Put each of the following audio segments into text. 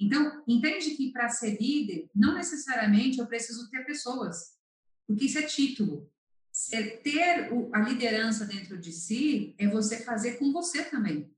Então, entende que para ser líder, não necessariamente eu preciso ter pessoas, porque isso é título. É ter a liderança dentro de si é você fazer com você também.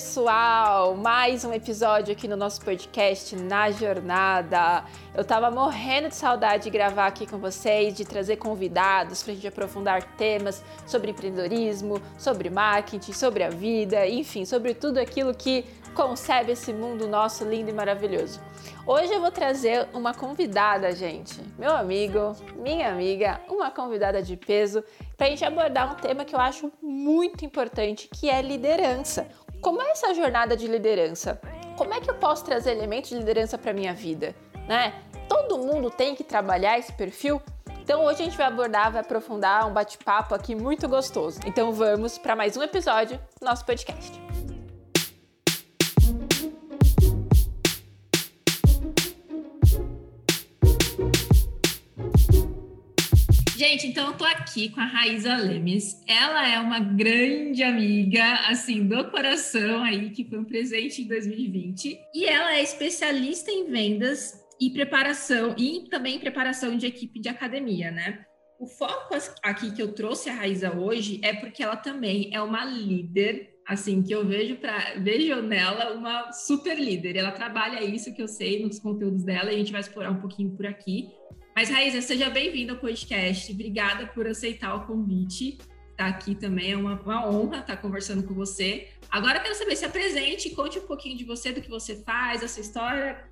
Pessoal! Mais um episódio aqui no nosso podcast Na Jornada. Eu tava morrendo de saudade de gravar aqui com vocês, de trazer convidados para a gente aprofundar temas sobre empreendedorismo, sobre marketing, sobre a vida, enfim, sobre tudo aquilo que concebe esse mundo nosso lindo e maravilhoso. Hoje eu vou trazer uma convidada, gente, meu amigo, minha amiga, uma convidada de peso, para a gente abordar um tema que eu acho muito importante, que é liderança. Como é essa jornada de liderança? Como é que eu posso trazer elementos de liderança para minha vida, né? Todo mundo tem que trabalhar esse perfil? Então hoje a gente vai abordar, vai aprofundar um bate-papo aqui muito gostoso. Então vamos para mais um episódio do nosso podcast. Gente, então eu tô aqui com a Raíza Lemes. Ela é uma grande amiga, assim, do coração aí, que foi um presente em 2020. E ela é especialista em vendas e preparação, e também preparação de equipe de academia, né? O foco aqui que eu trouxe a Raíza hoje é porque ela também é uma líder, assim, que eu vejo para vejo nela uma super líder. Ela trabalha isso que eu sei nos conteúdos dela e a gente vai explorar um pouquinho por aqui. Mas, Raíza, seja bem-vinda ao podcast. Obrigada por aceitar o convite. Estar tá aqui também é uma, uma, honra estar conversando com você. Agora eu quero saber, se apresente, conte um pouquinho de você, do que você faz, a sua história.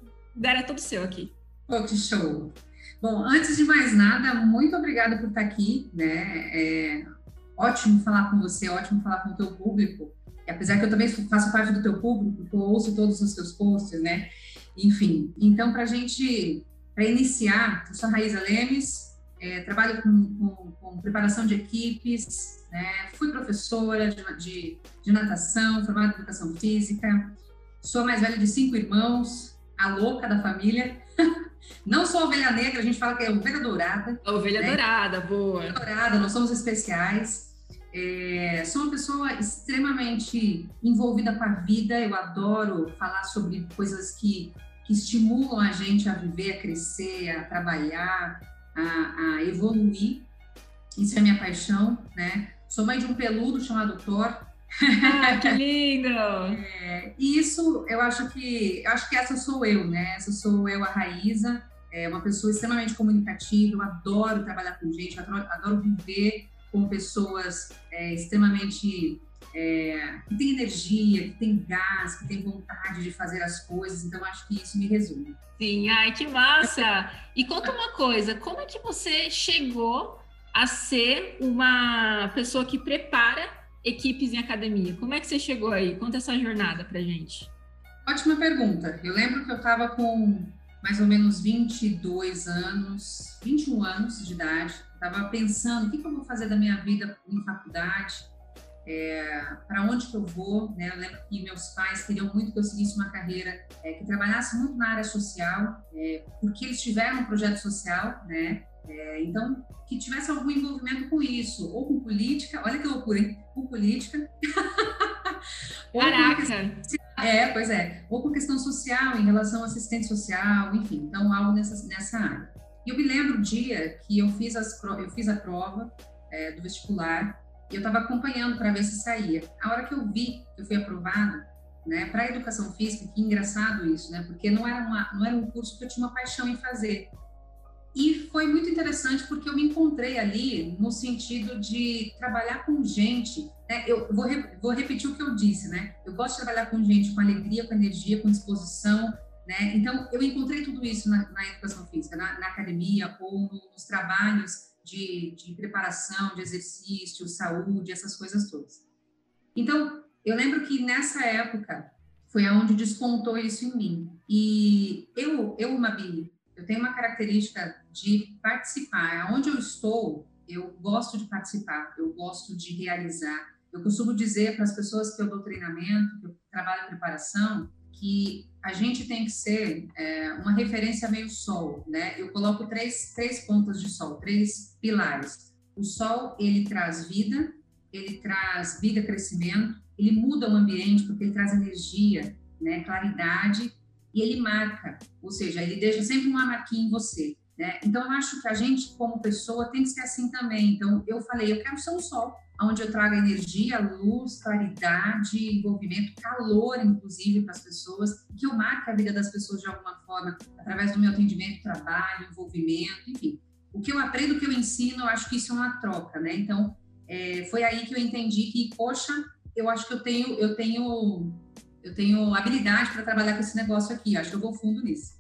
É todo seu aqui. Oh, que show! Bom, antes de mais nada, muito obrigada por estar aqui, né? É ótimo falar com você, ótimo falar com o teu público. E apesar que eu também faço parte do teu público, eu ouço todos os teus posts, né? Enfim, então, para a gente para iniciar, eu sou a Raíza Lemes, é, trabalho com, com, com, preparação de equipes, né? fui professora de, de, de, natação, formada em educação física, sou a mais velha de cinco irmãos, a louca da família. Não sou ovelha negra, a gente fala que é ovelha dourada. A ovelha né? dourada, boa. Ovelha dourada, nós somos especiais. É, sou uma pessoa extremamente envolvida com a vida, eu adoro falar sobre coisas que que estimulam a gente a viver, a crescer, a trabalhar, a, a evoluir. Isso é minha paixão, né? Sou mãe de um peludo chamado Thor. Ah, que lindo! é, e isso, eu acho que, eu acho que essa sou eu, né? Essa sou eu, a Raíza, é uma pessoa extremamente comunicativa, eu adoro trabalhar com gente, adoro, adoro viver com pessoas é, extremamente é, que tem energia, que tem gás, que tem vontade de fazer as coisas. Então, acho que isso me resume. Sim, ai, que massa! E conta uma coisa, como é que você chegou a ser uma pessoa que prepara equipes em academia? Como é que você chegou aí? Conta essa jornada pra gente. Ótima pergunta. Eu lembro que eu estava com mais ou menos 22 anos, 21 anos de idade. Estava pensando o que, que eu vou fazer da minha vida em faculdade é, para onde que eu vou, né? Eu lembro que meus pais queriam muito que eu seguisse uma carreira é, que trabalhasse muito na área social, é, porque eles tiveram um projeto social, né? É, então, que tivesse algum envolvimento com isso, ou com política, olha que loucura, hein? Com política. Caraca! Questão, é, pois é. Ou com questão social, em relação ao assistente social, enfim, então algo nessa, nessa área. E eu me lembro o dia que eu fiz, as, eu fiz a prova é, do vestibular e eu estava acompanhando para ver se saía. A hora que eu vi que eu fui aprovada, né, para educação física, que engraçado isso, né, porque não era, uma, não era um curso que eu tinha uma paixão em fazer. E foi muito interessante porque eu me encontrei ali no sentido de trabalhar com gente. Né? Eu vou, vou repetir o que eu disse, né? Eu gosto de trabalhar com gente com alegria, com energia, com disposição. Né? Então, eu encontrei tudo isso na, na educação física, na, na academia ou no, nos trabalhos de, de preparação, de exercício, saúde, essas coisas todas. Então, eu lembro que nessa época foi aonde despontou isso em mim. E eu, eu, Mabi, eu tenho uma característica de participar. Onde eu estou, eu gosto de participar, eu gosto de realizar. Eu costumo dizer para as pessoas que eu dou treinamento, que eu trabalho preparação, que a gente tem que ser é, uma referência meio sol, né? Eu coloco três, três pontas de sol, três pilares. O sol, ele traz vida, ele traz vida, crescimento, ele muda o ambiente porque ele traz energia, né, claridade e ele marca, ou seja, ele deixa sempre uma marquinha em você. Né? Então, eu acho que a gente, como pessoa, tem que ser assim também. Então, eu falei, eu quero ser um sol, onde eu trago energia, luz, claridade, envolvimento, calor, inclusive, para as pessoas, que eu marque a vida das pessoas de alguma forma, através do meu atendimento, trabalho, envolvimento, enfim. O que eu aprendo, o que eu ensino, eu acho que isso é uma troca, né? Então, é, foi aí que eu entendi que, poxa, eu acho que eu tenho, eu tenho, eu tenho habilidade para trabalhar com esse negócio aqui. Acho que eu vou fundo nisso.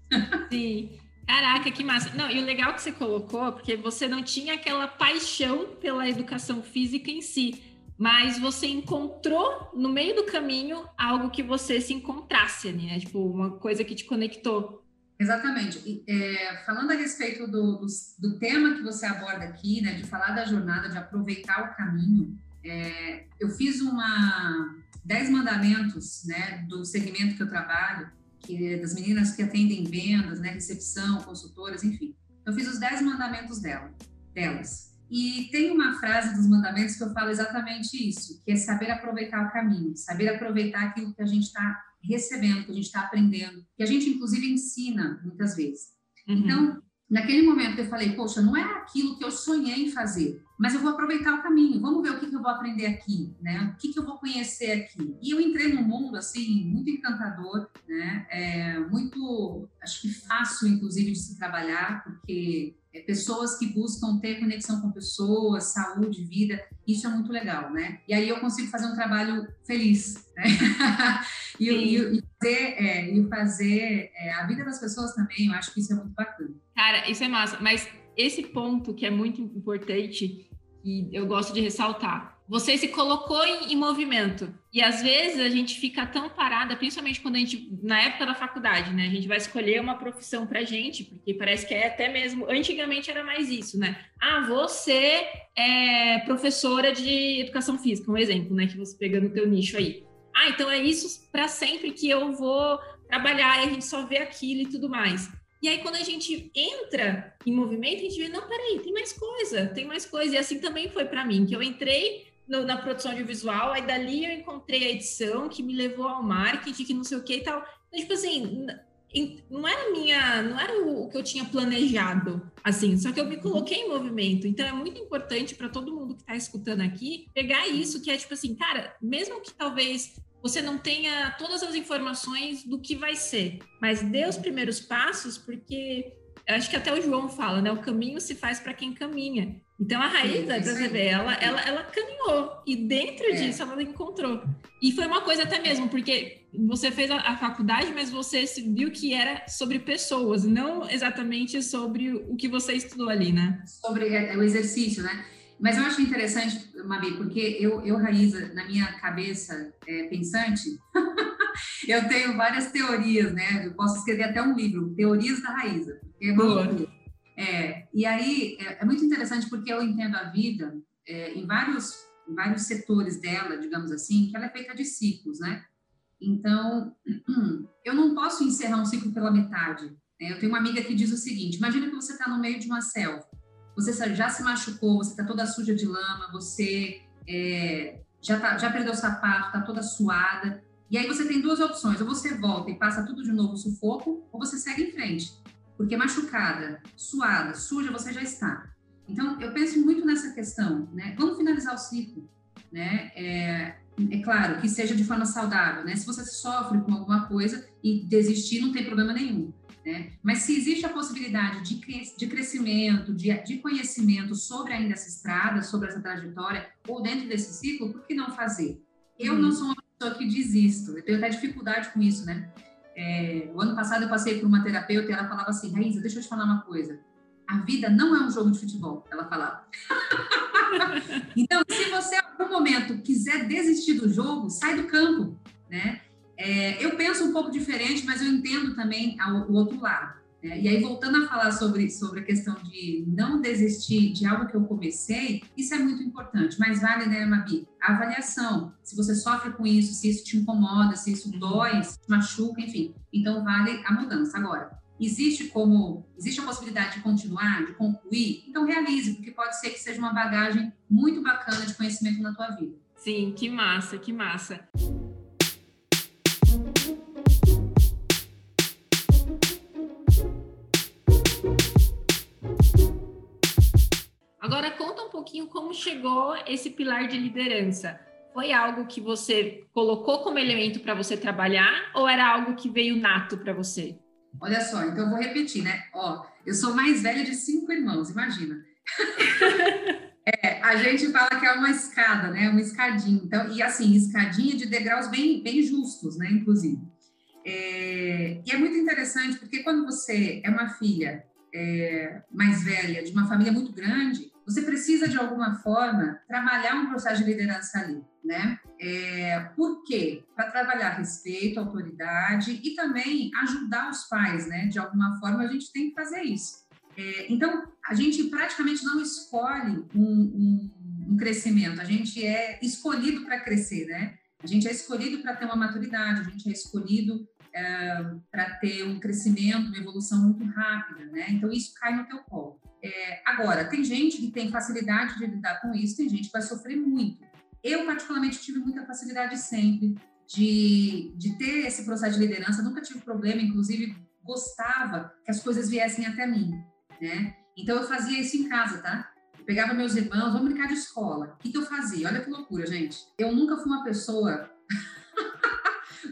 Sim. Caraca, que massa. Não, e o legal que você colocou, porque você não tinha aquela paixão pela educação física em si, mas você encontrou no meio do caminho algo que você se encontrasse, né? Tipo, uma coisa que te conectou. Exatamente. E, é, falando a respeito do, do, do, tema que você aborda aqui, né, de falar da jornada, de aproveitar o caminho, é, eu fiz uma 10 mandamentos, né, do segmento que eu trabalho, que das meninas que atendem vendas, né, recepção, consultoras, enfim. Eu fiz os 10 mandamentos dela, delas. E tem uma frase dos mandamentos que eu falo exatamente isso, que é saber aproveitar o caminho, saber aproveitar aquilo que a gente está recebendo, que a gente está aprendendo, que a gente inclusive ensina muitas vezes. Uhum. Então, naquele momento eu falei, poxa, não é aquilo que eu sonhei em fazer, mas eu vou aproveitar o caminho, vamos ver o que, que eu vou aprender aqui, né? O que, que eu vou conhecer aqui. E eu entrei num mundo, assim, muito encantador, né? É, muito, acho que fácil, inclusive, de se trabalhar, porque é, pessoas que buscam ter conexão com pessoas, saúde, vida, isso é muito legal, né? E aí eu consigo fazer um trabalho feliz, né? e, e, e, fazer, é, e fazer é, a vida das pessoas também, eu acho que isso é muito bacana. Cara, isso é massa, mas esse ponto que é muito importante que eu gosto de ressaltar. Você se colocou em, em, movimento. E às vezes a gente fica tão parada, principalmente quando a gente, na época da faculdade, né? A gente vai escolher uma profissão pra gente, porque parece que é até mesmo. Antigamente era mais isso, né? Ah, você é professora de educação física, um exemplo, né? Que você pegando o teu nicho aí. Ah, então é isso para sempre que eu vou trabalhar e a gente só vê aquilo e tudo mais. E aí, quando a gente entra em movimento, a gente vê, não, peraí, tem mais coisa, tem mais coisa. E assim também foi para mim, que eu entrei no, na produção audiovisual, aí dali eu encontrei a edição, que me levou ao marketing, que não sei o que e tal. Então, tipo assim, não era minha, não era o que eu tinha planejado, assim, só que eu me coloquei em movimento. Então é muito importante para todo mundo que está escutando aqui pegar isso, que é tipo assim, cara, mesmo que talvez você não tenha todas as informações do que vai ser, mas dê os primeiros passos, porque acho que até o João fala, né? O caminho se faz para quem caminha. Então a para você ver, ela, ela, ela caminhou e dentro é. disso ela encontrou. E foi uma coisa até mesmo, porque você fez a, a, faculdade, mas você viu que era sobre pessoas, não exatamente sobre o que você estudou ali, né? Sobre é o exercício, né? Mas eu acho interessante, Mabi, porque eu, eu Raíza, na minha cabeça é, pensante, eu tenho várias teorias, né? Eu posso escrever até um livro, Teorias da Raíza. É Boa. É, e aí é, é, muito interessante porque eu entendo a vida é, em, vários, vários setores dela, digamos assim, que ela é feita de ciclos, né? Então, eu não posso encerrar um ciclo pela metade. Né? Eu tenho uma amiga que diz o seguinte: imagina que você está no meio de uma selva você já se machucou, você está toda suja de lama, você é, já, tá, já perdeu o sapato, está toda suada. E aí você tem duas opções: ou você volta e passa tudo de novo sufoco, ou você segue em frente. Porque machucada, suada, suja, você já está. Então, eu penso muito nessa questão, né? Vamos finalizar o ciclo, né? É, é claro que seja de forma saudável, né? Se você sofre com alguma coisa e desistir, não tem problema nenhum. Né? Mas se existe a possibilidade de, de crescimento, de, de conhecimento sobre ainda essa estrada, sobre essa trajetória, ou dentro desse ciclo, por que não fazer? Eu não sou uma pessoa que desisto, eu tenho até dificuldade com isso, né? É, o ano passado eu passei por uma terapeuta e ela falava assim, Raíssa, deixa eu te falar uma coisa. A vida não é um jogo de futebol, ela falava. então, se você em algum momento quiser desistir do jogo, sai do campo, né? É, eu penso um pouco diferente, mas eu entendo também o outro lado. Né? E aí, voltando a falar sobre, sobre a questão de não desistir de algo que eu comecei, isso é muito importante. Mas vale, né, Mabi? A avaliação. Se você sofre com isso, se isso te incomoda, se isso dói, se te machuca, enfim. Então, vale a mudança. Agora, existe como existe a possibilidade de continuar, de concluir, então realize, porque pode ser que seja uma bagagem muito bacana de conhecimento na tua vida. Sim, que massa, que massa. Agora conta um pouquinho como chegou esse pilar de liderança. Foi algo que você colocou como elemento para você trabalhar ou era algo que veio nato para você? Olha só, então eu vou repetir, né? Ó, eu sou mais velha de cinco irmãos, imagina. é, a gente fala que é uma escada, né? Uma escadinha. Então, e assim, escadinha de degraus bem, bem justos, né? Inclusive. É, e é muito interessante porque quando você é uma filha é, mais velha de uma família muito grande, você precisa, de alguma forma, trabalhar um processo de liderança ali, né? É, por quê? Para trabalhar respeito, autoridade e também ajudar os pais, né? De alguma forma, a gente tem que fazer isso. É, então, a gente praticamente não escolhe um, um, um crescimento, a gente é escolhido para crescer, né? A gente é escolhido para ter uma maturidade, a gente é escolhido é, para ter um crescimento, uma evolução muito rápida, né? Então, isso cai no teu colo. É, agora, tem gente que tem facilidade de lidar com isso, tem gente que vai sofrer muito. Eu, particularmente, tive muita facilidade sempre de, de ter esse processo de liderança, nunca tive problema, inclusive gostava que as coisas viessem até mim, né? Então, eu fazia isso em casa, tá? Eu pegava meus irmãos, vamos brincar de escola. O que, que eu fazia? Olha que loucura, gente. Eu nunca fui uma pessoa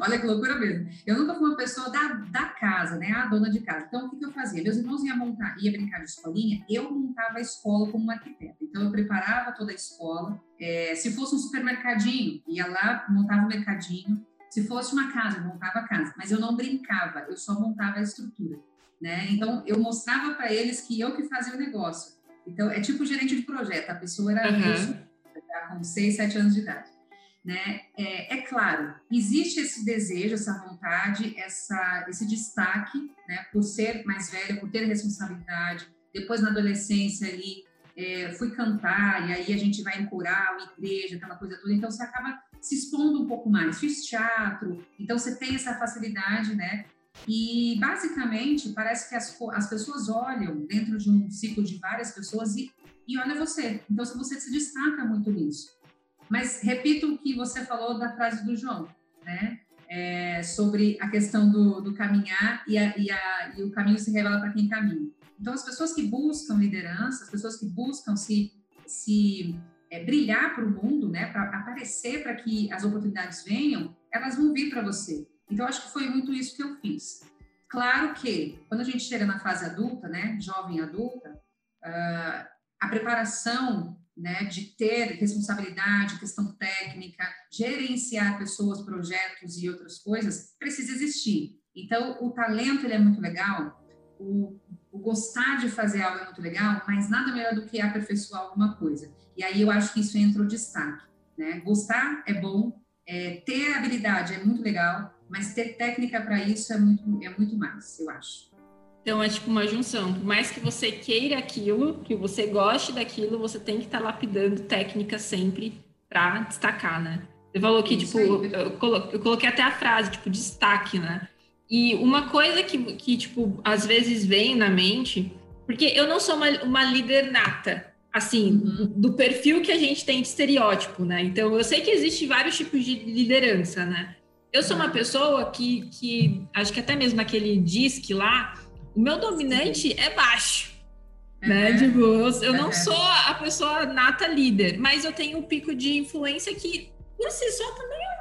Olha que loucura mesmo. Eu nunca fui uma pessoa da, da casa, né? A dona de casa. Então, o que, que eu fazia? Meus irmãos iam montar, ia brincar de escolinha, eu montava a escola como arquiteta. Então, eu preparava toda a escola. É, se fosse um supermercadinho, ia lá, montava o mercadinho. Se fosse uma casa, eu montava a casa. Mas eu não brincava, eu só montava a estrutura. Né? Então, eu mostrava para eles que eu que fazia o negócio. Então, é tipo gerente de projeto. A pessoa era uhum. com 6, 7 anos de idade. Né? É, é, claro, existe esse desejo, essa vontade, essa, esse destaque, né, por ser mais velha, por ter responsabilidade. Depois, na adolescência, ali, é, fui cantar, e aí a gente vai em coral, igreja, aquela coisa toda, então você acaba se expondo um pouco mais. Fiz teatro, então você tem essa facilidade, né? E, basicamente, parece que as, as pessoas olham dentro de um ciclo de várias pessoas e, e olha você. Então, você se destaca muito nisso. Mas repito o que você falou da frase do João, né? É, sobre a questão do, do caminhar e, a, e, a, e, o caminho se revela para quem caminha. Então, as pessoas que buscam liderança, as pessoas que buscam se, se é, brilhar para o mundo, né, para aparecer para que as oportunidades venham, elas vão vir para você. Então, acho que foi muito isso que eu fiz. Claro que, quando a gente chega na fase adulta, né, jovem adulta, uh, a preparação né, de ter responsabilidade, questão técnica, gerenciar pessoas, projetos e outras coisas, precisa existir. Então, o talento ele é muito legal, o, o, gostar de fazer algo é muito legal, mas nada melhor do que aperfeiçoar alguma coisa. E aí eu acho que isso entra o destaque. Né? Gostar é bom, é, ter habilidade é muito legal, mas ter técnica para isso é muito, é muito mais, eu acho. Então é tipo uma junção. Por mais que você queira aquilo, que você goste daquilo, você tem que estar tá lapidando técnica sempre para destacar, né? Você falou que, Isso tipo, eu, eu coloquei até a frase, tipo, destaque, né? E uma coisa que, que, tipo, às vezes vem na mente, porque eu não sou uma, uma líder nata, assim, uhum. do perfil que a gente tem de estereótipo, né? Então, eu sei que existe vários tipos de liderança, né? Eu sou uma pessoa que, que acho que até mesmo naquele disque lá, o meu dominante é baixo. Uhum. Né? Tipo, eu, eu uhum. não sou a pessoa nata líder, mas eu tenho um pico de influência que, por si só, também é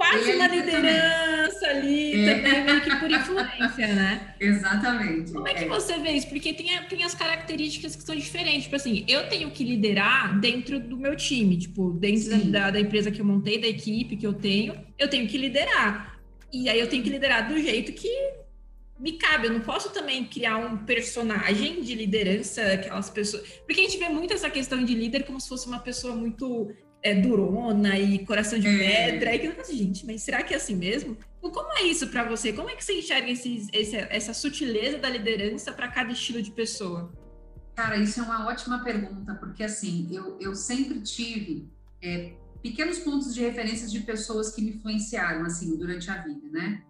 quase uma liderança também. ali, é. também meio que por influência, né? Exatamente. Como é que é. você vê isso? Porque tem, tem as características que são diferentes. Tipo assim, eu tenho que liderar dentro do meu time, tipo, dentro da, da empresa que eu montei, da equipe que eu tenho, eu tenho que liderar. E aí eu tenho que liderar do jeito que me cabe, eu não posso também criar um personagem de liderança, aquelas pessoas. Porque a gente vê muito essa questão de líder como se fosse uma pessoa muito é, durona e coração de é. pedra. É. E que eu falo, gente, mas será que é assim mesmo? Então, como é isso para você? Como é que você enxerga esses, esse, essa sutileza da liderança para cada estilo de pessoa? Cara, isso é uma ótima pergunta, porque assim, eu, eu sempre tive é, pequenos pontos de referência de pessoas que me influenciaram, assim, durante a vida, né?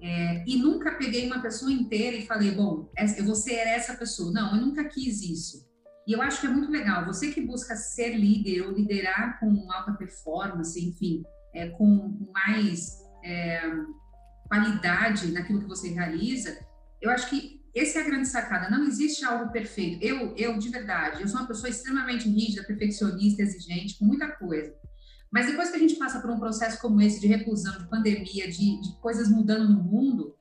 É, e nunca peguei uma pessoa inteira e falei, bom, eu vou ser essa pessoa. Não, eu nunca quis isso. E eu acho que é muito legal. Você que busca ser líder ou liderar com alta performance, enfim, é, com, mais é, qualidade naquilo que você realiza, eu acho que essa é a grande sacada. Não existe algo perfeito. Eu, eu de verdade, eu sou uma pessoa extremamente rígida, perfeccionista, exigente, com muita coisa. Mas depois que a gente passa por um processo como esse de reclusão, de pandemia, de, de coisas mudando no mundo,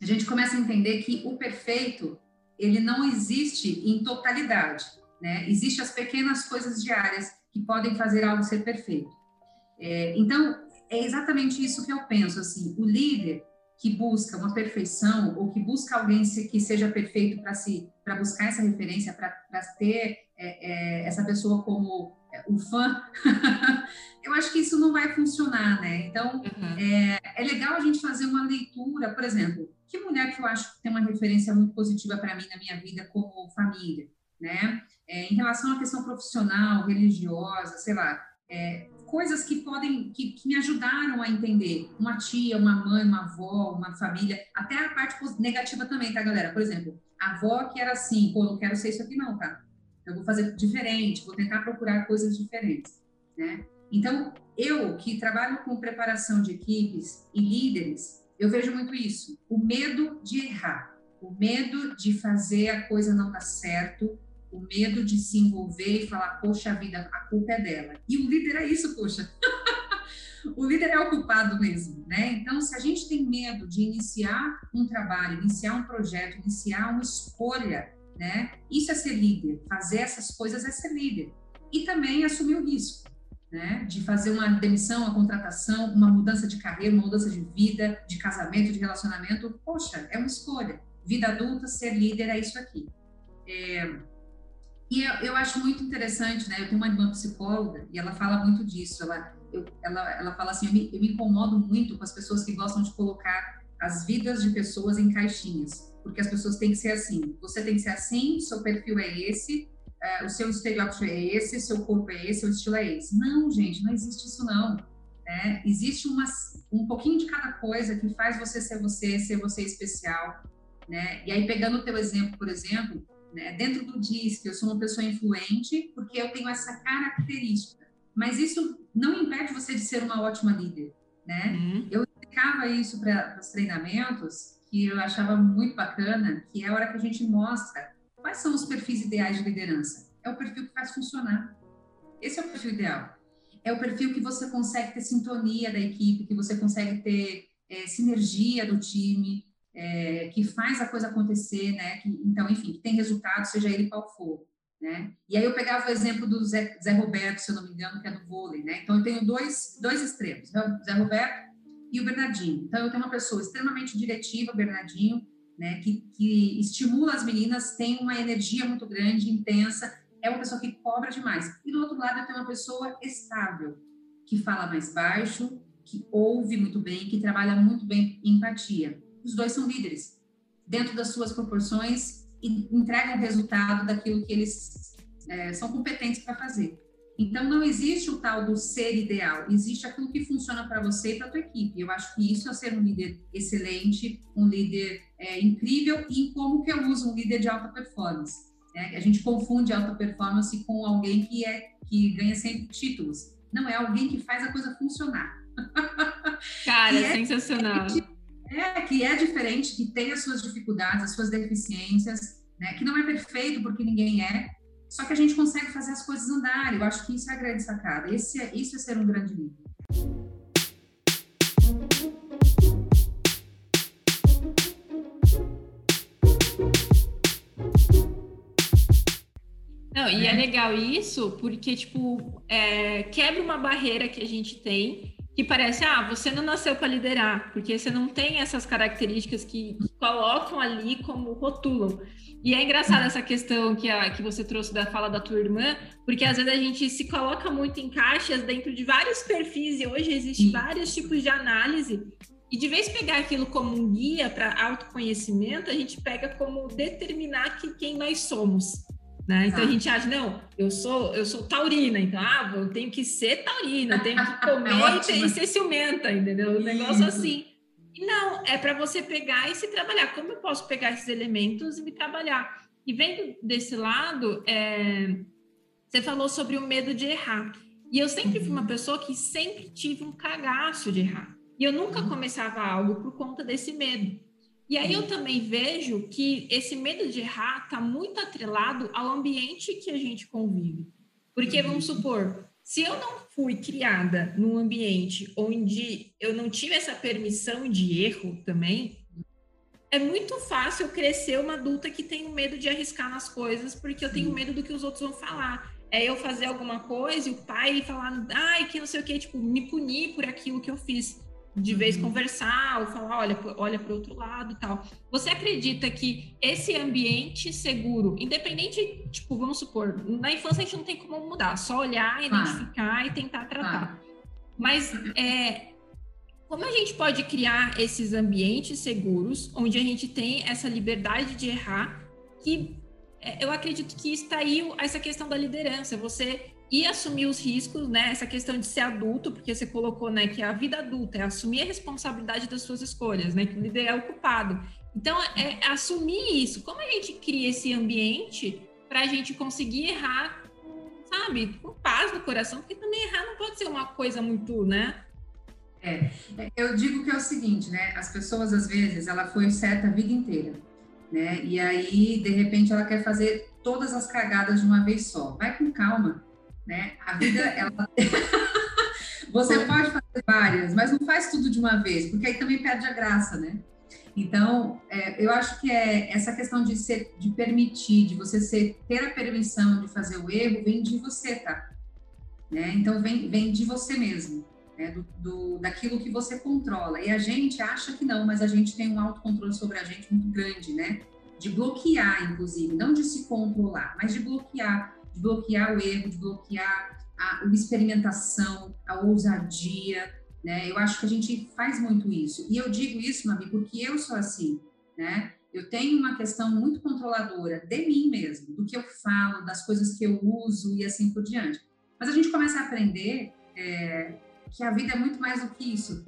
a gente começa a entender que o perfeito ele não existe em totalidade, né? Existem as pequenas coisas diárias que podem fazer algo ser perfeito. É, então é exatamente isso que eu penso assim. O líder que busca uma perfeição ou que busca alguém que seja perfeito para se para buscar essa referência para ter é, é, essa pessoa como o fã, eu acho que isso não vai funcionar, né? Então, uhum. é, é, legal a gente fazer uma leitura, por exemplo, que mulher que eu acho que tem uma referência muito positiva para mim na minha vida como família, né? É, em relação à questão profissional, religiosa, sei lá, é, coisas que podem, que, que, me ajudaram a entender. Uma tia, uma mãe, uma avó, uma família, até a parte negativa também, tá, galera? Por exemplo, a avó que era assim, pô, não quero ser isso aqui não, tá? Eu vou fazer diferente, vou tentar procurar coisas diferentes, né? Então, eu que trabalho com preparação de equipes e líderes, eu vejo muito isso, o medo de errar, o medo de fazer a coisa não dar certo, o medo de se envolver e falar, poxa vida, a culpa é dela. E o líder é isso, poxa. o líder é o culpado mesmo, né? Então, se a gente tem medo de iniciar um trabalho, iniciar um projeto, iniciar uma escolha né? Isso é ser líder, fazer essas coisas é ser líder. E também assumir o risco, né? De fazer uma demissão, uma contratação, uma mudança de carreira, uma mudança de vida, de casamento, de relacionamento. Poxa, é uma escolha. Vida adulta, ser líder é isso aqui. É... E eu, eu, acho muito interessante, né? Eu tenho uma irmã psicóloga e ela fala muito disso. Ela, eu, ela, ela fala assim: eu me, eu me incomodo muito com as pessoas que gostam de colocar as vidas de pessoas em caixinhas porque as pessoas têm que ser assim. Você tem que ser assim, seu perfil é esse, é, o seu estereótipo é esse, seu corpo é esse, seu estilo é esse. Não, gente, não existe isso não. Né? Existe uma, um pouquinho de cada coisa que faz você ser você, ser você especial. Né? E aí, pegando o teu exemplo, por exemplo, né, dentro do DISC, eu sou uma pessoa influente porque eu tenho essa característica. Mas isso não impede você de ser uma ótima líder. Né? Uhum. Eu explicava isso para os treinamentos que eu achava muito bacana, que é a hora que a gente mostra quais são os perfis ideais de liderança. É o perfil que faz funcionar. Esse é o perfil ideal. É o perfil que você consegue ter sintonia da equipe, que você consegue ter é, sinergia do time, é, que faz a coisa acontecer, né? Que, então, enfim, que tem resultado, seja ele qual for. Né? E aí eu pegava o exemplo do Zé, Zé Roberto, se eu não me engano, que é do vôlei, né? Então eu tenho dois, dois extremos, Zé Roberto e o Bernardinho. Então, eu tenho uma pessoa extremamente diretiva, o Bernardinho, né, que, que estimula as meninas, tem uma energia muito grande, intensa, é uma pessoa que cobra demais. E do outro lado, eu tenho uma pessoa estável, que fala mais baixo, que ouve muito bem, que trabalha muito bem em empatia. Os dois são líderes, dentro das suas proporções, e entregam o resultado daquilo que eles é, são competentes para fazer. Então, não existe o tal do ser ideal, existe aquilo que funciona para você e para a tua equipe. Eu acho que isso é ser um líder excelente, um líder é, incrível e como que eu uso um líder de alta performance. Né? A gente confunde alta performance com alguém que é que ganha sempre títulos. Não, é alguém que faz a coisa funcionar. Cara, é, sensacional. É, que é diferente, que tem as suas dificuldades, as suas deficiências, né? que não é perfeito porque ninguém é, só que a gente consegue fazer as coisas andarem. Eu acho que isso é a grande sacada. Esse é, isso é ser um grande líder. Não, e é, é legal isso porque, tipo, é, quebra uma barreira que a gente tem que parece, ah, você não nasceu para liderar, porque você não tem essas características que, que, colocam ali como rotulam. E é engraçada essa questão que, a, que você trouxe da fala da tua irmã, porque às vezes a gente se coloca muito em caixas dentro de vários perfis, e hoje existem vários tipos de análise, e de vez pegar aquilo como um guia para autoconhecimento, a gente pega como determinar que, quem nós somos. Né? Então a gente acha, não, eu sou, eu sou taurina, então ah, eu tenho que ser taurina, tenho que comer é e, ter, e ser ciumenta, entendeu? Um negócio assim. Não, é para você pegar e se trabalhar. Como eu posso pegar esses elementos e me trabalhar? E vendo desse lado, é, você falou sobre o medo de errar. E eu sempre fui uma uhum. pessoa que sempre tive um cagaço de errar. E eu nunca uhum. começava algo por conta desse medo. E aí eu também vejo que esse medo de errar está muito atrelado ao ambiente que a gente convive. Porque, vamos uhum. supor, se eu não fui criada num ambiente onde eu não tive essa permissão de erro também, é muito fácil eu crescer uma adulta que tem medo de arriscar nas coisas, porque eu tenho medo do que os outros vão falar. É eu fazer alguma coisa e o pai falar, ai, que não sei o que, tipo, me punir por aquilo que eu fiz de vez uhum. conversar ou falar, olha, olha para o outro lado tal. Você acredita que esse ambiente seguro, independente, tipo, vamos supor, na infância a gente não tem como mudar, só olhar, identificar ah. e tentar tratar. Ah. Mas é, como a gente pode criar esses ambientes seguros, onde a gente tem essa liberdade de errar, que é, eu acredito que está aí essa questão da liderança, você e assumir os riscos, né? Essa questão de ser adulto, porque você colocou, né, que a vida adulta é assumir a responsabilidade das suas escolhas, né? Que o líder é o culpado. Então, é, é assumir isso. Como a gente cria esse ambiente para a gente conseguir errar, sabe, com paz no coração, porque também errar não pode ser uma coisa muito, né? É, eu digo que é o seguinte, né? As pessoas às vezes ela foi certa a vida inteira, né? E aí de repente ela quer fazer todas as cagadas de uma vez só. Vai com calma né? A vida, ela... você pode fazer várias, mas não faz tudo de uma vez, porque aí também perde a graça, né? Então, é, eu acho que é essa questão de ser, de permitir, de você ser, ter a permissão de fazer o erro, vem de você, tá? Né? Então, vem, vem de você mesmo, né? do, do, daquilo que você controla. E a gente acha que não, mas a gente tem um autocontrole sobre a gente muito grande, né? De bloquear, inclusive, não de se controlar, mas de bloquear de bloquear o erro, de bloquear a, a experimentação, a ousadia, né? Eu acho que a gente faz muito isso. E eu digo isso, Mami, porque eu sou assim, né? Eu tenho uma questão muito controladora de mim mesmo, do que eu falo, das coisas que eu uso e assim por diante. Mas a gente começa a aprender é, que a vida é muito mais do que isso,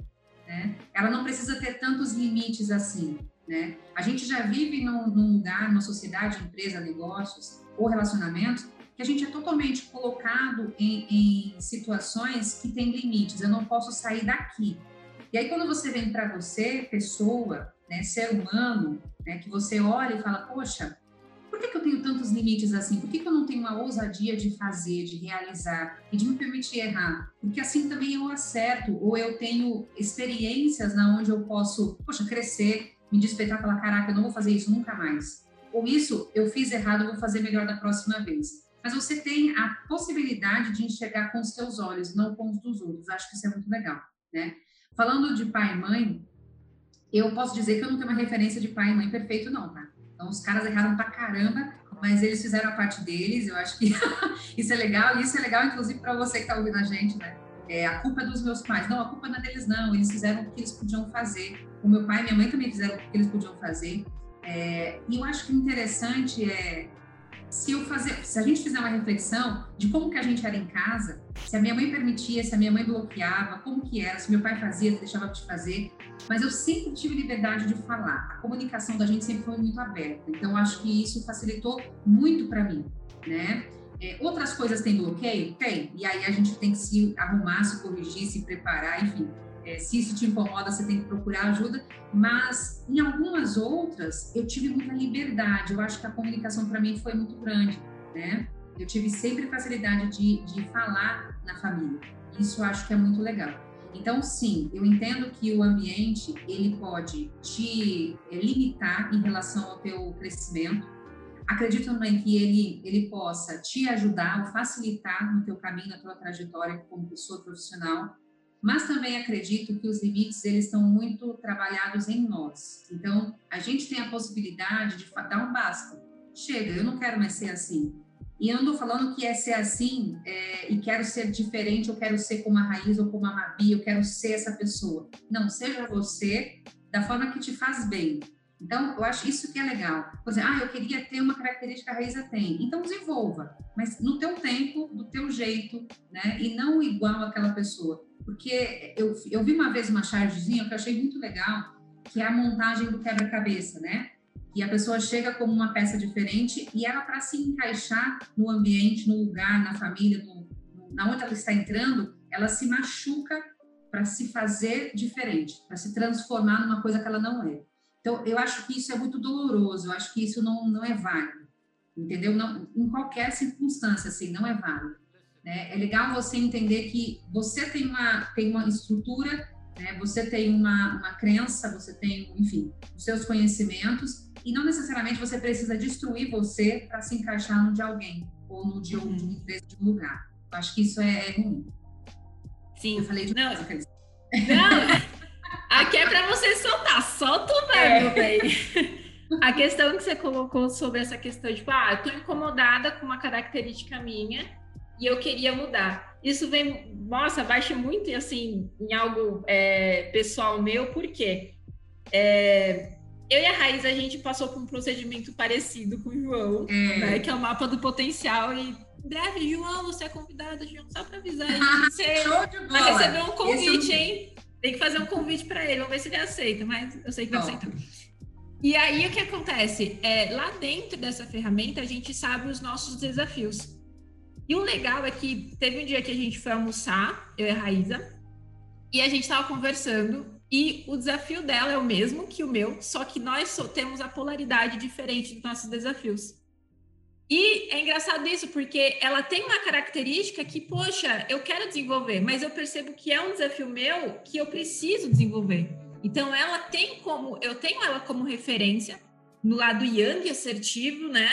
né? Ela não precisa ter tantos limites assim, né? A gente já vive num, num lugar, numa sociedade, empresa, negócios ou relacionamentos que a gente é totalmente colocado em, em situações que têm limites. Eu não posso sair daqui. E aí, quando você vem para você, pessoa, né, ser humano, né, que você olha e fala, poxa, por que, que eu tenho tantos limites assim? Por que, que eu não tenho uma ousadia de fazer, de realizar e de me permitir errar? Porque assim também eu acerto, ou eu tenho experiências na onde eu posso, poxa, crescer, me despertar e falar, caraca, eu não vou fazer isso nunca mais. Ou isso, eu fiz errado, eu vou fazer melhor da próxima vez mas você tem a possibilidade de enxergar com os seus olhos, não com os dos outros. Acho que isso é muito legal, né? Falando de pai e mãe, eu posso dizer que eu não tenho uma referência de pai e mãe perfeito, não, tá? Então, os caras erraram pra caramba, mas eles fizeram a parte deles. Eu acho que isso é legal. E isso é legal, inclusive, para você que tá ouvindo a gente, né? É, a culpa é dos meus pais. Não, a culpa não é deles, não. Eles fizeram o que eles podiam fazer. O meu pai e minha mãe também fizeram o que eles podiam fazer. É, e eu acho que o interessante é se eu fazer, se a gente fizer uma reflexão de como que a gente era em casa, se a minha mãe permitia, se a minha mãe bloqueava, como que era, se meu pai fazia, se deixava de fazer, mas eu sempre tive liberdade de falar. A comunicação da gente sempre foi muito aberta. Então acho que isso facilitou muito para mim, né? É, outras coisas têm bloqueio? Tem. E aí a gente tem que se arrumar, se corrigir, se preparar, enfim. É, se isso te incomoda, você tem que procurar ajuda. Mas em algumas outras, eu tive muita liberdade. Eu acho que a comunicação para mim foi muito grande, né? Eu tive sempre facilidade de, de falar na família. Isso eu acho que é muito legal. Então, sim, eu entendo que o ambiente ele pode te é, limitar em relação ao teu crescimento. Acredito também que ele ele possa te ajudar facilitar no teu caminho, na tua trajetória como pessoa profissional mas também acredito que os limites eles estão muito trabalhados em nós. Então, a gente tem a possibilidade de dar um basta. Chega, eu não quero mais ser assim. E eu não estou falando que é ser assim é, e quero ser diferente, eu quero ser como a Raiz ou como a Mabi, eu quero ser essa pessoa. Não, seja você da forma que te faz bem. Então, eu acho isso que é legal. Por exemplo, ah, eu queria ter uma característica que a Raíza tem. Então, desenvolva, mas no teu tempo, do teu jeito, né? E não igual àquela pessoa. Porque eu, eu vi uma vez uma chargezinha que eu achei muito legal, que é a montagem do quebra-cabeça, né? E a pessoa chega como uma peça diferente e ela, para se encaixar no ambiente, no lugar, na família, no, na onde ela está entrando, ela se machuca para se fazer diferente, para se transformar numa coisa que ela não é. Então, eu acho que isso é muito doloroso, eu acho que isso não, não é válido, entendeu? Não, em qualquer circunstância, assim, não é válido. Né? É legal você entender que você tem uma, tem uma estrutura, né? você tem uma, uma crença, você tem, enfim, os seus conhecimentos, e não necessariamente você precisa destruir você para se encaixar no de alguém, ou no de, uhum. de uma empresa, de um lugar. Eu acho que isso é, é ruim. Sim. Eu falei de não. Coisa, não, aqui é para você soltar, solta o verbo, é. A questão que você colocou sobre essa questão de, tipo, ah, eu tô incomodada com uma característica minha e eu queria mudar. Isso vem, nossa, baixa muito, assim, em algo é, pessoal meu, por quê? É, eu e a Raiz, a gente passou por um procedimento parecido com o João, é. né, que é o mapa do potencial e breve, João, você é convidado, João, só para avisar. Você vai receber um convite, hein? Tem que fazer um convite para ele, vamos ver se ele aceita, mas eu sei que vai aceitar. E aí o que acontece? É, lá dentro dessa ferramenta, a gente sabe os nossos desafios. E o legal é que teve um dia que a gente foi almoçar, eu e a Raíza, e a gente estava conversando, e o desafio dela é o mesmo que o meu, só que nós temos a polaridade diferente dos nossos desafios. E é engraçado isso, porque ela tem uma característica que, poxa, eu quero desenvolver, mas eu percebo que é um desafio meu que eu preciso desenvolver. Então, ela tem como, eu tenho ela como referência no lado yang assertivo, né?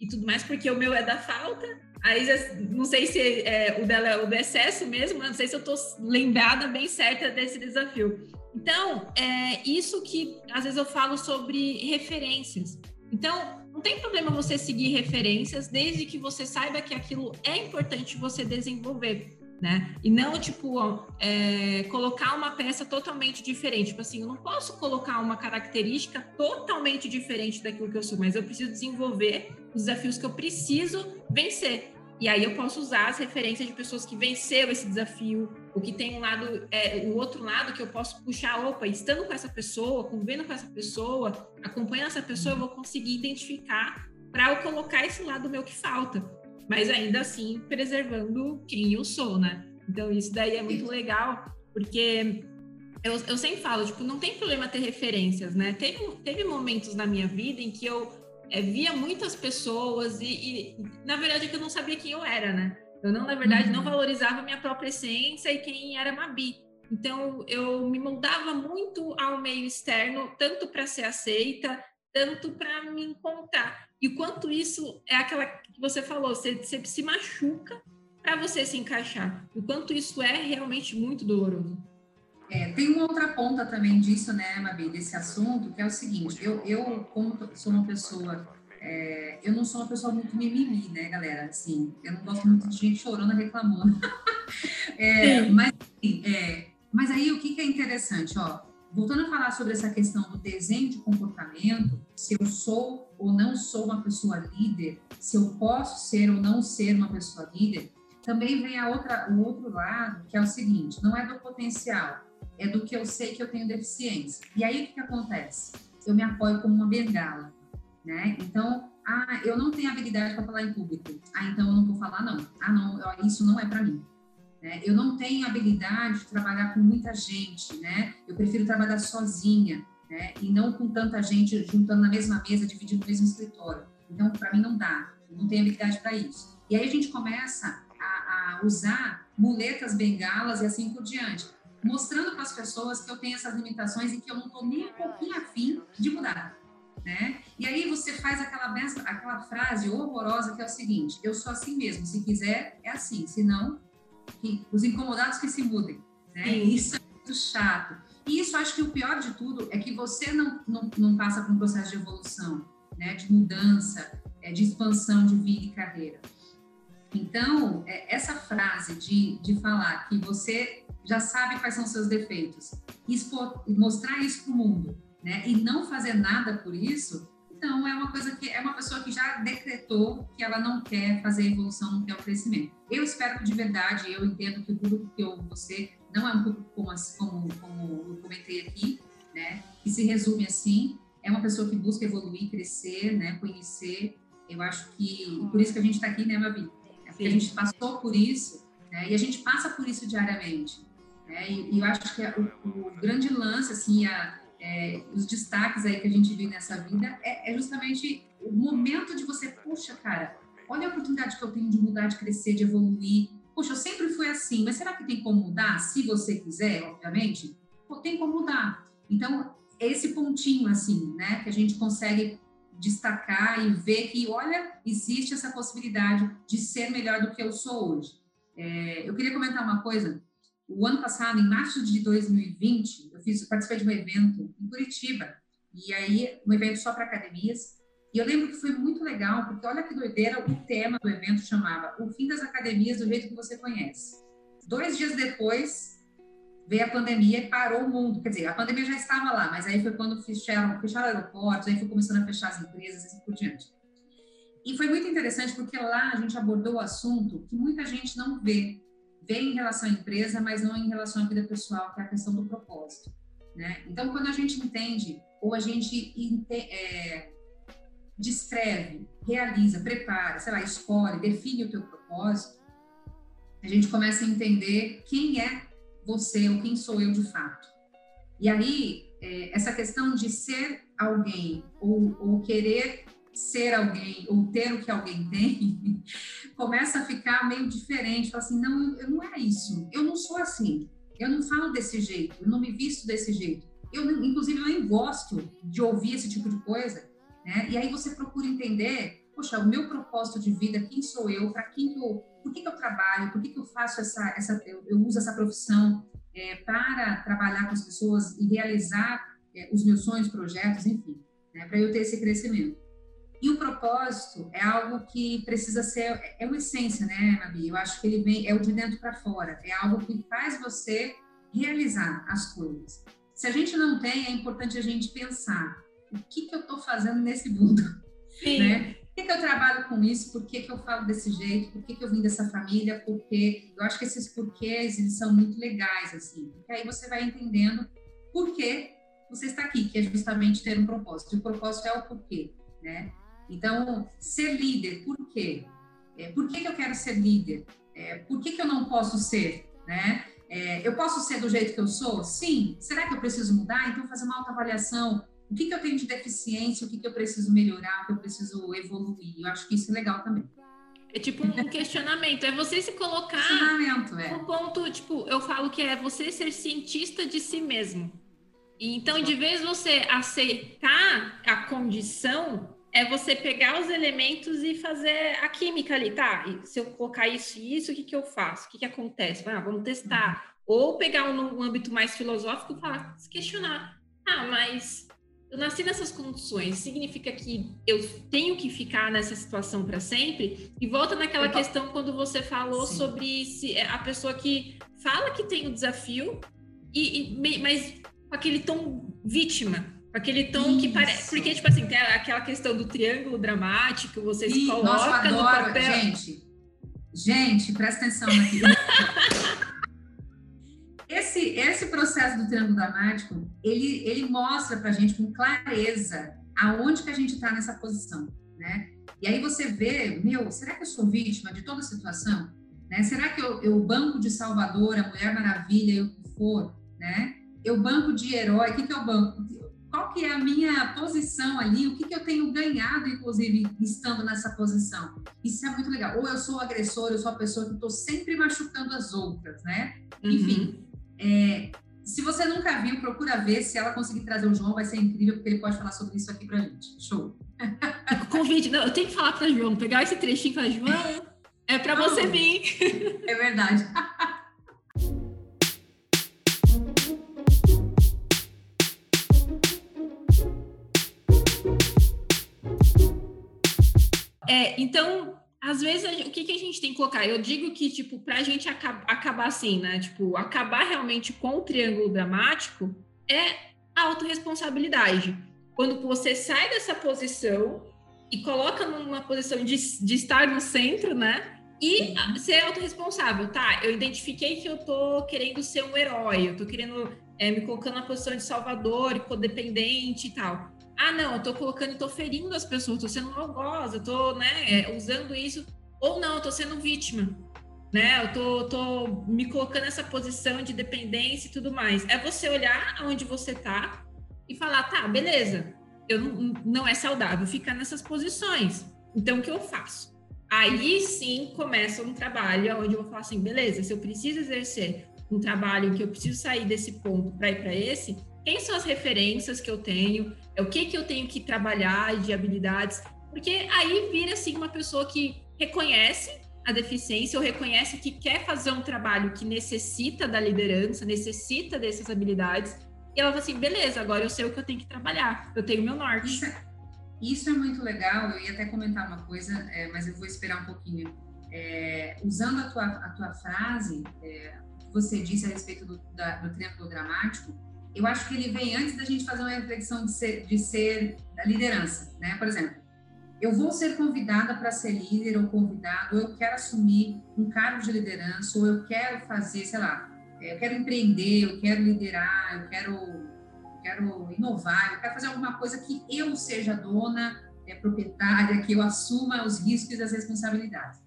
E tudo mais, porque o meu é da falta. Aí, não sei se é, o dela é o do excesso mesmo, não sei se eu estou lembrada bem certa desse desafio. Então, é isso que às vezes eu falo sobre referências. Então, tem problema você seguir referências, desde que você saiba que aquilo é importante você desenvolver, né? E não, tipo, é, colocar uma peça totalmente diferente. Tipo assim, eu não posso colocar uma característica totalmente diferente daquilo que eu sou, mas eu preciso desenvolver os desafios que eu preciso vencer. E aí eu posso usar as referências de pessoas que venceram esse desafio, ou que tem um lado, é, o outro lado que eu posso puxar, opa, estando com essa pessoa, convivendo com essa pessoa, acompanhando essa pessoa, eu vou conseguir identificar para eu colocar esse lado meu que falta. Mas ainda assim, preservando quem eu sou, né? Então isso daí é muito legal, porque eu, eu sempre falo, tipo, não tem problema ter referências, né? Teve, teve momentos na minha vida em que eu é, via muitas pessoas e, e, na verdade, é que eu não sabia quem eu era, né? Eu não, na verdade, não uhum. valorizava minha própria essência e quem era Mabi. Então, eu me moldava muito ao meio externo, tanto para ser aceita, tanto para me encontrar. E quanto isso é aquela que você falou, você, você se machuca para você se encaixar. O quanto isso é realmente muito doloroso. É, tem uma outra ponta também disso, né, Mabi, desse assunto, que é o seguinte, eu, eu como sou uma pessoa, é, eu não sou uma pessoa muito mimimi, né, galera, assim, eu não gosto muito de gente chorando, reclamando, é, mas, assim, é, mas aí o que, que é interessante, ó, voltando a falar sobre essa questão do desenho de comportamento, se eu sou ou não sou uma pessoa líder, se eu posso ser ou não ser uma pessoa líder, também vem a outra, o outro lado, que é o seguinte, não é do potencial, é do que eu sei que eu tenho deficiência. E aí o que, que acontece? Eu me apoio como uma bengala, né? Então, ah, eu não tenho habilidade para falar em público. Ah, então eu não vou falar não. Ah, não, isso não é para mim. Né? Eu não tenho habilidade de trabalhar com muita gente, né? Eu prefiro trabalhar sozinha, né? E não com tanta gente juntando na mesma mesa, dividindo o mesmo escritório. Então, para mim não dá. Eu não tenho habilidade para isso. E aí a gente começa a, a usar muletas, bengalas e assim por diante mostrando para as pessoas que eu tenho essas limitações e que eu não estou nem um pouquinho afim de mudar. Né? E aí você faz aquela, aquela frase horrorosa que é o seguinte: eu sou assim mesmo, se quiser é assim, se não, os incomodados que se mudem. Né? Isso é muito chato. E isso acho que o pior de tudo é que você não, não, não passa por um processo de evolução, né? de mudança, é, de expansão de vida e carreira. Então, é, essa frase de, de falar que você já sabe quais são os seus defeitos, expor, mostrar isso para o mundo, né? E não fazer nada por isso, então é uma coisa que é uma pessoa que já decretou que ela não quer fazer evolução, não quer o crescimento. Eu espero que de verdade, eu entendo que o público que eu você não é um público como, como, como eu comentei aqui, né? que se resume assim, é uma pessoa que busca evoluir, crescer, né, conhecer. Eu acho que, por isso que a gente está aqui, né, Mabi? É porque a gente passou por isso, né, e a gente passa por isso diariamente. Né, e, e eu acho que o, o, grande lance, assim, a, é, os destaques aí que a gente vive nessa vida é, é justamente o momento de você, puxa, cara, olha a oportunidade que eu tenho de mudar, de crescer, de evoluir. Poxa, eu sempre fui assim, mas será que tem como mudar? Se você quiser, obviamente, Pô, tem como mudar. Então, esse pontinho, assim, né, que a gente consegue destacar e ver que, olha, existe essa possibilidade de ser melhor do que eu sou hoje. É, eu queria comentar uma coisa. O ano passado, em março de 2020, eu fiz, participei de um evento em Curitiba, e aí, um evento só para academias, e eu lembro que foi muito legal, porque olha que doideira, o tema do evento chamava O Fim das Academias do Jeito que Você Conhece. Dois dias depois, veio a pandemia e parou o mundo. Quer dizer, a pandemia já estava lá, mas aí foi quando fecharam, fecharam aeroportos, aí foi começando a fechar as empresas e assim por diante. E foi muito interessante porque lá a gente abordou o assunto que muita gente não vê. Vê em relação à empresa, mas não em relação à vida pessoal, que é a questão do propósito. Né? Então, quando a gente entende, ou a gente é, descreve, realiza, prepara, sei lá, escolhe, define o teu propósito, a gente começa a entender quem é você ou quem sou eu de fato. E aí, é, essa questão de ser alguém ou, ou querer ser alguém ou ter o que alguém tem, começa a ficar meio diferente. Fala assim, não, eu, não é isso. Eu não sou assim. Eu não falo desse jeito. Eu não me visto desse jeito. Eu, inclusive, eu nem gosto de ouvir esse tipo de coisa. Né? E aí você procura entender, poxa, o meu propósito de vida, quem sou eu, para quem eu, por que, que, eu trabalho, por que, que eu faço essa, essa eu, eu uso essa profissão é, para trabalhar com as pessoas e realizar é, os meus sonhos, projetos, enfim, né? para eu ter esse crescimento. E o propósito é algo que precisa ser, é uma essência, né, Mabi? Eu acho que ele vem, é o de dentro para fora, é algo que faz você realizar as coisas. Se a gente não tem, é importante a gente pensar o que, que eu estou fazendo nesse mundo, Sim. né? Por que, que eu trabalho com isso? Por que, que eu falo desse jeito? Por que, que eu vim dessa família? Porque eu acho que esses porquês, eles são muito legais, assim. Porque aí você vai entendendo por que você está aqui, que é justamente ter um propósito. E o propósito é o porquê, né? Então, ser líder, por quê? É, por que, que eu quero ser líder? É, por que, que eu não posso ser, né? É, eu posso ser do jeito que eu sou? Sim. Será que eu preciso mudar? Então, fazer uma autoavaliação o que, que eu tenho de deficiência, o que, que eu preciso melhorar, o que eu preciso evoluir. Eu acho que isso é legal também. É tipo um questionamento, é você se colocar é. no ponto, tipo, eu falo que é você ser cientista de si mesmo. Então, de vez você aceitar a condição, é você pegar os elementos e fazer a química ali, tá? E se eu colocar isso e isso, o que, que eu faço? O que, que acontece? Ah, vamos testar. Uhum. Ou pegar um, um âmbito mais filosófico e falar, se questionar. Ah, mas eu nasci nessas condições, significa que eu tenho que ficar nessa situação para sempre? E volta naquela questão quando você falou Sim. sobre se é, a pessoa que fala que tem o desafio, e, e mas com aquele tom vítima, aquele tom Isso. que parece. Porque, tipo assim, tem aquela questão do triângulo dramático, você se coloca Nossa, no papel. Gente, gente, presta atenção aqui. esse, esse processo do triângulo dramático, ele, ele mostra para a gente com clareza aonde que a gente está nessa posição, né? E aí você vê, meu, será que eu sou vítima de toda a situação? Né? Será que eu, eu banco de Salvador, a Mulher Maravilha, que for, né? Eu banco de herói, o que, que eu banco? Qual que é a minha posição ali? O que, que eu tenho ganhado, inclusive, estando nessa posição? Isso é muito legal. Ou eu sou agressor, eu sou a pessoa que estou sempre machucando as outras, né? Uhum. Enfim, é, se você nunca viu, procura ver. Se ela conseguir trazer o João, vai ser incrível, porque ele pode falar sobre isso aqui pra gente. Show. Convite. Não, eu tenho que falar pra João, pegar esse trechinho falar, João, é pra Não, você vir. É verdade. É, então, às vezes, o que, que a gente tem que colocar? Eu digo que, tipo, para a gente acabar, acabar assim, né? Tipo, acabar realmente com o triângulo dramático é a autorresponsabilidade. Quando você sai dessa posição e coloca numa posição de, de estar no centro, né? E ser autorresponsável, tá? Eu identifiquei que eu tô querendo ser um herói, eu tô querendo é, me colocando na posição de salvador codependente e tal. Ah, não, eu tô colocando e tô ferindo as pessoas, tô sendo maldosa, tô, né, é, usando isso. Ou não, eu tô sendo vítima, né? Eu tô, tô me colocando nessa posição de dependência e tudo mais. É você olhar aonde você tá e falar, tá, beleza, eu não, não é saudável ficar nessas posições. Então, o que eu faço? Aí sim começa um trabalho onde eu vou falar assim, beleza, se eu preciso exercer um trabalho que eu preciso sair desse ponto para ir para esse, quem são as referências que eu tenho, é o que que eu tenho que trabalhar de habilidades, porque aí vira assim uma pessoa que reconhece a deficiência ou reconhece que quer fazer um trabalho que necessita da liderança, necessita dessas habilidades, e ela fala assim, beleza, agora eu sei o que eu tenho que trabalhar, eu tenho meu norte. Isso é, isso é muito legal, eu ia até comentar uma coisa, é, mas eu vou esperar um pouquinho. É, usando a tua, a tua frase, é, você disse a respeito do, da, do triângulo dramático, eu acho que ele vem antes da gente fazer uma reflexão de ser, de ser da liderança, né? Por exemplo, eu vou ser convidada para ser líder ou convidado, ou eu quero assumir um cargo de liderança, ou eu quero fazer, sei lá, eu quero empreender, eu quero liderar, eu quero, eu quero inovar, eu quero fazer alguma coisa que eu seja dona, é, proprietária, que eu assuma os riscos e as responsabilidades.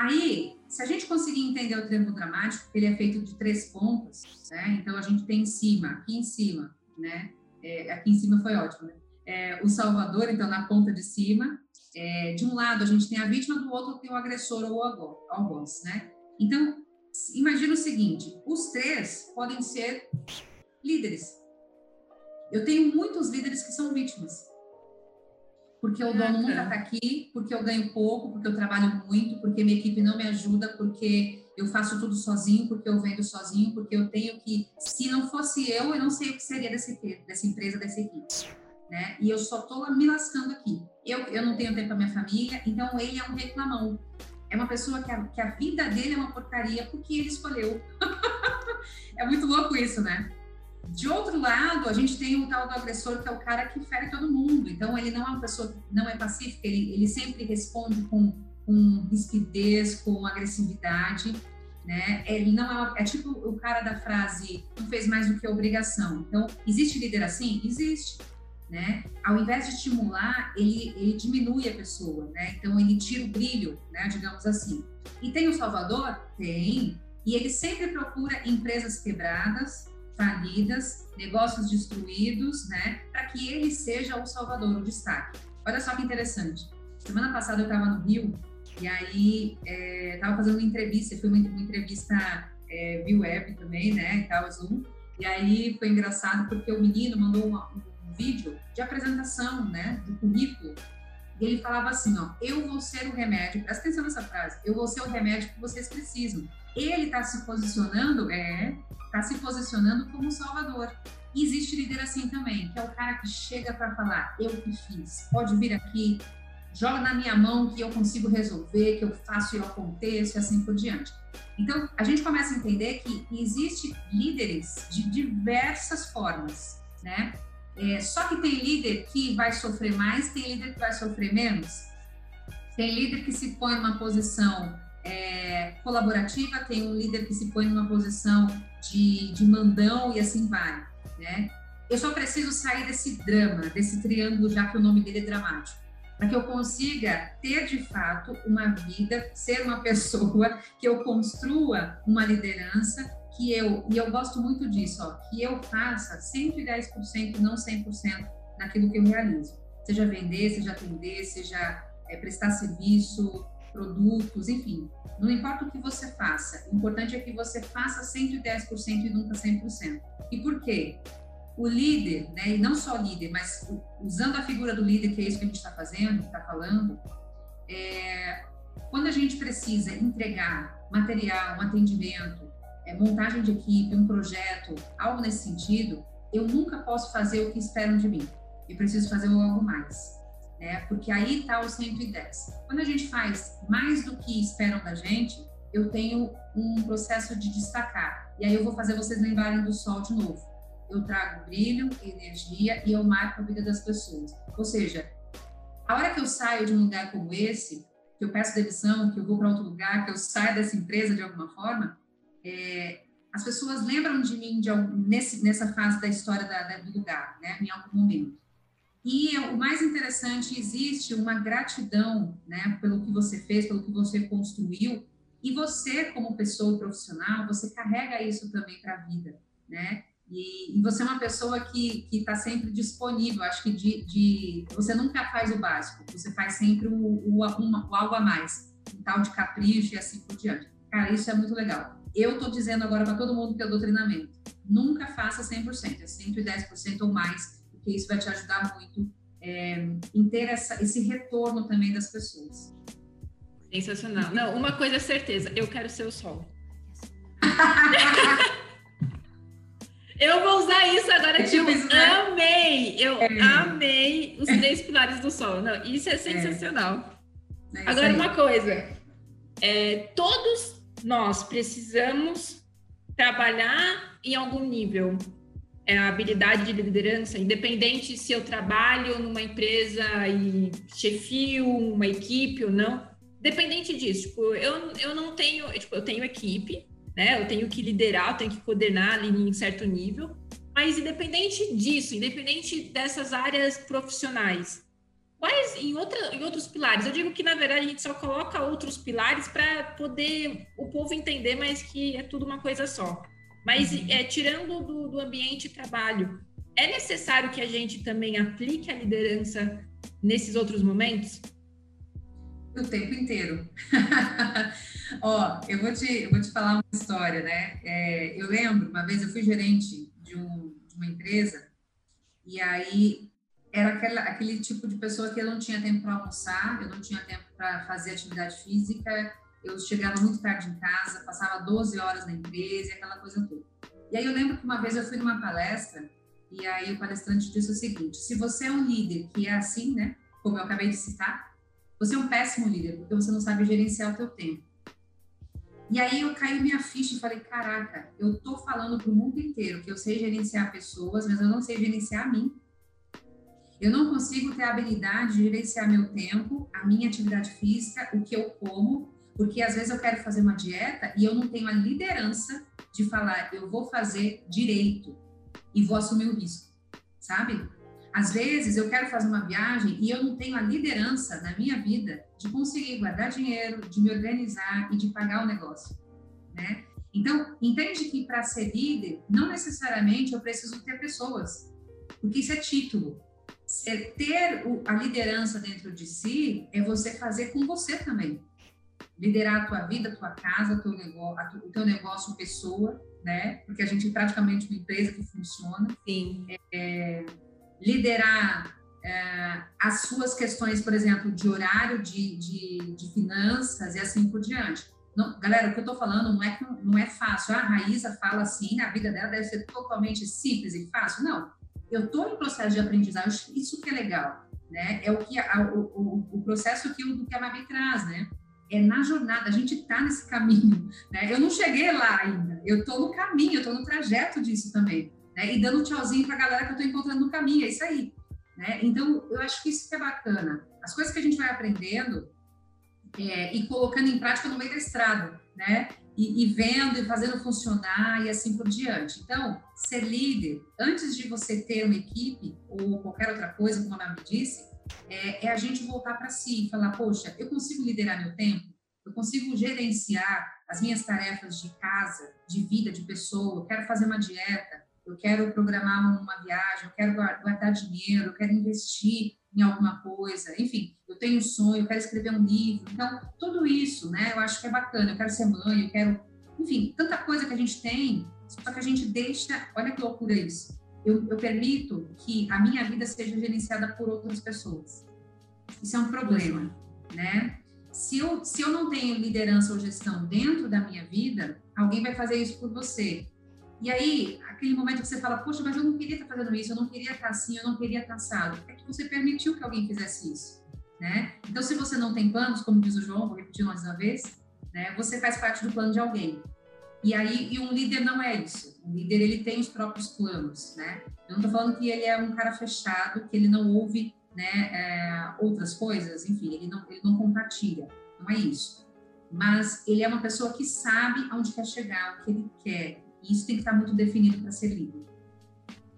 Aí, se a gente conseguir entender o triângulo dramático, ele é feito de três pontos, né? Então a gente tem em cima, aqui em cima, né? É, aqui em cima foi ótimo, né? É, o salvador, então na ponta de cima. É, de um lado a gente tem a vítima, do outro tem o agressor ou o algoz, né? Então imagina o seguinte: os três podem ser líderes. Eu tenho muitos líderes que são vítimas. Porque o dono nunca está aqui, porque eu ganho pouco, porque eu trabalho muito, porque minha equipe não me ajuda, porque eu faço tudo sozinho, porque eu vendo sozinho, porque eu tenho que. Se não fosse eu, eu não sei o que seria desse, dessa empresa, dessa equipe. Né? E eu só estou me lascando aqui. Eu, eu não tenho tempo para minha família, então ele é um reclamão é uma pessoa que a, que a vida dele é uma porcaria porque ele escolheu. é muito louco isso, né? De outro lado, a gente tem o tal do agressor, que é o cara que fere todo mundo. Então, ele não é uma pessoa não é pacífica, ele, ele sempre responde com, com rispidez, com agressividade. Né? Ele não é, é tipo o cara da frase não fez mais do que obrigação. Então, existe líder assim? Existe né? Ao invés de estimular, ele, ele diminui a pessoa, né? Então ele tira o brilho, né? Digamos assim. E tem o Salvador? Tem. E ele sempre procura empresas quebradas, falidas, negócios destruídos, né? Para que ele seja o Salvador, o destaque. Olha só que interessante. Semana passada eu estava no Rio e aí estava é, fazendo uma entrevista, foi uma, uma entrevista é, via web também, né? E tal, Zoom. E aí foi engraçado porque o menino mandou uma, vídeo de apresentação, né, do currículo, e ele falava assim, ó, eu vou ser o remédio, presta atenção nessa frase, eu vou ser o remédio que vocês precisam. Ele está se posicionando, é, está se posicionando como salvador. E existe líder assim também, que é o cara que chega para falar, eu que fiz, pode vir aqui, joga na minha mão que eu consigo resolver, que eu faço e eu aconteço e assim por diante. Então, a gente começa a entender que existe líderes de diversas formas, né? É, só que tem líder que vai sofrer mais, tem líder que vai sofrer menos. Tem líder que se põe numa posição é, colaborativa, tem um líder que se põe numa posição de, de mandão e assim vai, né? Eu só preciso sair desse drama, desse triângulo, já que o nome dele é dramático, para que eu consiga ter de fato uma vida, ser uma pessoa que eu construa uma liderança que eu, e eu gosto muito disso, ó, que eu faça 110%, não 100% naquilo que eu realizo. Seja vender, seja atender, seja é, prestar serviço, produtos, enfim. Não importa o que você faça, o importante é que você faça 110% e nunca 100%. E por quê? O líder, né, e não só líder, mas usando a figura do líder, que é isso que a gente está fazendo, está falando, é, quando a gente precisa entregar material, um atendimento, é, montagem de equipe, um projeto, algo nesse sentido, eu nunca posso fazer o que esperam de mim. Eu preciso fazer algo mais. Né? Porque aí está o 110. Quando a gente faz mais do que esperam da gente, eu tenho um processo de destacar. E aí eu vou fazer vocês lembrarem do sol de novo. Eu trago brilho, energia e eu marco a vida das pessoas. Ou seja, a hora que eu saio de um lugar como esse, que eu peço demissão, que eu vou para outro lugar, que eu saio dessa empresa de alguma forma, é, as pessoas lembram de mim de nesse, nessa fase da história da, da, do lugar, né, em algum momento. E o mais interessante, existe uma gratidão, né, pelo que você fez, pelo que você construiu, e você, como pessoa profissional, você carrega isso também para a vida, né? E, e, você é uma pessoa que está sempre disponível, acho que de, de, você nunca faz o básico, você faz sempre o, o, uma, o algo a mais, um tal de capricho e assim por diante. Cara, isso é muito legal. Eu estou dizendo agora para todo mundo que eu dou treinamento, nunca faça 100%, é 110% ou mais, porque isso vai te ajudar muito é, em ter essa, esse retorno também das pessoas. Sensacional. Não, uma coisa é certeza, eu quero ser o sol. eu vou usar isso agora, é tipo, isso, né? amei! Eu é. amei os três pilares do sol. Não, isso é sensacional. É. É agora, uma coisa. É, todos nós precisamos trabalhar em algum nível é a habilidade de liderança, independente se eu trabalho numa empresa e chefio uma equipe ou não, dependente disso, tipo, eu, eu não tenho, tipo, eu tenho equipe, né? Eu tenho que liderar, eu tenho que coordenar ali em certo nível, mas independente disso, independente dessas áreas profissionais, quais em, outra, em outros pilares? Eu digo que na verdade a gente só coloca outros pilares para poder o povo entender, mas que é tudo uma coisa só. Mas uhum. é, tirando do, do ambiente trabalho, é necessário que a gente também aplique a liderança nesses outros momentos? o tempo inteiro. Ó, eu vou te, eu vou te falar uma história, né? É, eu lembro, uma vez eu fui gerente de, um, de uma empresa e aí era aquela, aquele tipo de pessoa que eu não tinha tempo para almoçar, eu não tinha tempo para fazer atividade física, eu chegava muito tarde em casa, passava 12 horas na empresa, aquela coisa toda. E aí eu lembro que uma vez eu fui numa palestra e aí o palestrante disse o seguinte: se você é um líder que é assim, né, como eu acabei de citar, você é um péssimo líder, porque você não sabe gerenciar o teu tempo. E aí eu caí minha ficha e falei, caraca, eu tô falando para o mundo inteiro que eu sei gerenciar pessoas, mas eu não sei gerenciar a mim. Eu não consigo ter a habilidade de gerenciar meu tempo, a minha atividade física, o que eu como, porque às vezes eu quero fazer uma dieta e eu não tenho a liderança de falar, eu vou fazer direito e vou assumir o risco, sabe? Às vezes eu quero fazer uma viagem e eu não tenho a liderança na minha vida de conseguir guardar dinheiro, de me organizar e de pagar o negócio, né? Então, entende que para ser líder, não necessariamente eu preciso ter pessoas, porque isso é título. ter a liderança dentro de si é você fazer com você também. Liderar a tua vida, a tua casa, teu negócio, o teu negócio, pessoa, né? Porque a gente é praticamente uma empresa que funciona. Sim. É, liderar é, as suas questões, por exemplo, de horário, de, de, de finanças e assim por diante. Não, galera, o que eu estou falando não é, não é fácil. Ah, a Raíza fala assim, a vida dela deve ser totalmente simples e fácil. Não, eu estou em processo de aprendizagem, isso que é legal, né? É o que a, o, o, o, processo que o que a Mavi traz, né? É na jornada, a gente está nesse caminho, né? Eu não cheguei lá ainda, eu estou no caminho, eu estou no trajeto disso também né? E dando um tchauzinho para a galera que eu estou encontrando no caminho, é isso aí. Né? Então, eu acho que isso que é bacana. As coisas que a gente vai aprendendo é, e colocando em prática no meio da estrada, né? E, e, vendo e fazendo funcionar e assim por diante. Então, ser líder, antes de você ter uma equipe ou qualquer outra coisa, como a Nabi disse, é, é a gente voltar para si e falar: poxa, eu consigo liderar meu tempo? Eu consigo gerenciar as minhas tarefas de casa, de vida, de pessoa? Eu quero fazer uma dieta? eu quero programar uma viagem, eu quero guardar dinheiro, eu quero investir em alguma coisa, enfim, eu tenho um sonho, eu quero escrever um livro. Então, tudo isso, né, eu acho que é bacana. Eu quero ser mãe, eu quero, enfim, tanta coisa que a gente tem, só que a gente deixa, olha que loucura isso. Eu, eu permito que a minha vida seja gerenciada por outras pessoas. Isso é um problema, né? Se eu, se eu não tenho liderança ou gestão dentro da minha vida, alguém vai fazer isso por você. E aí, aquele momento que você fala, poxa, mas eu não queria estar fazendo isso, eu não queria estar assim, eu não queria estar assado. É que você permitiu que alguém fizesse isso, né? Então, se você não tem planos, como diz o João, vou repetir mais uma vez, né? Você faz parte do plano de alguém. E aí, e um líder não é isso. O líder, ele tem os próprios planos, né? Eu não estou falando que ele é um cara fechado, que ele não ouve, né, é, outras coisas, enfim, ele não, ele não compartilha. Não é isso. Mas ele é uma pessoa que sabe aonde quer chegar, o que ele quer, E isso tem que estar muito definido para ser líder.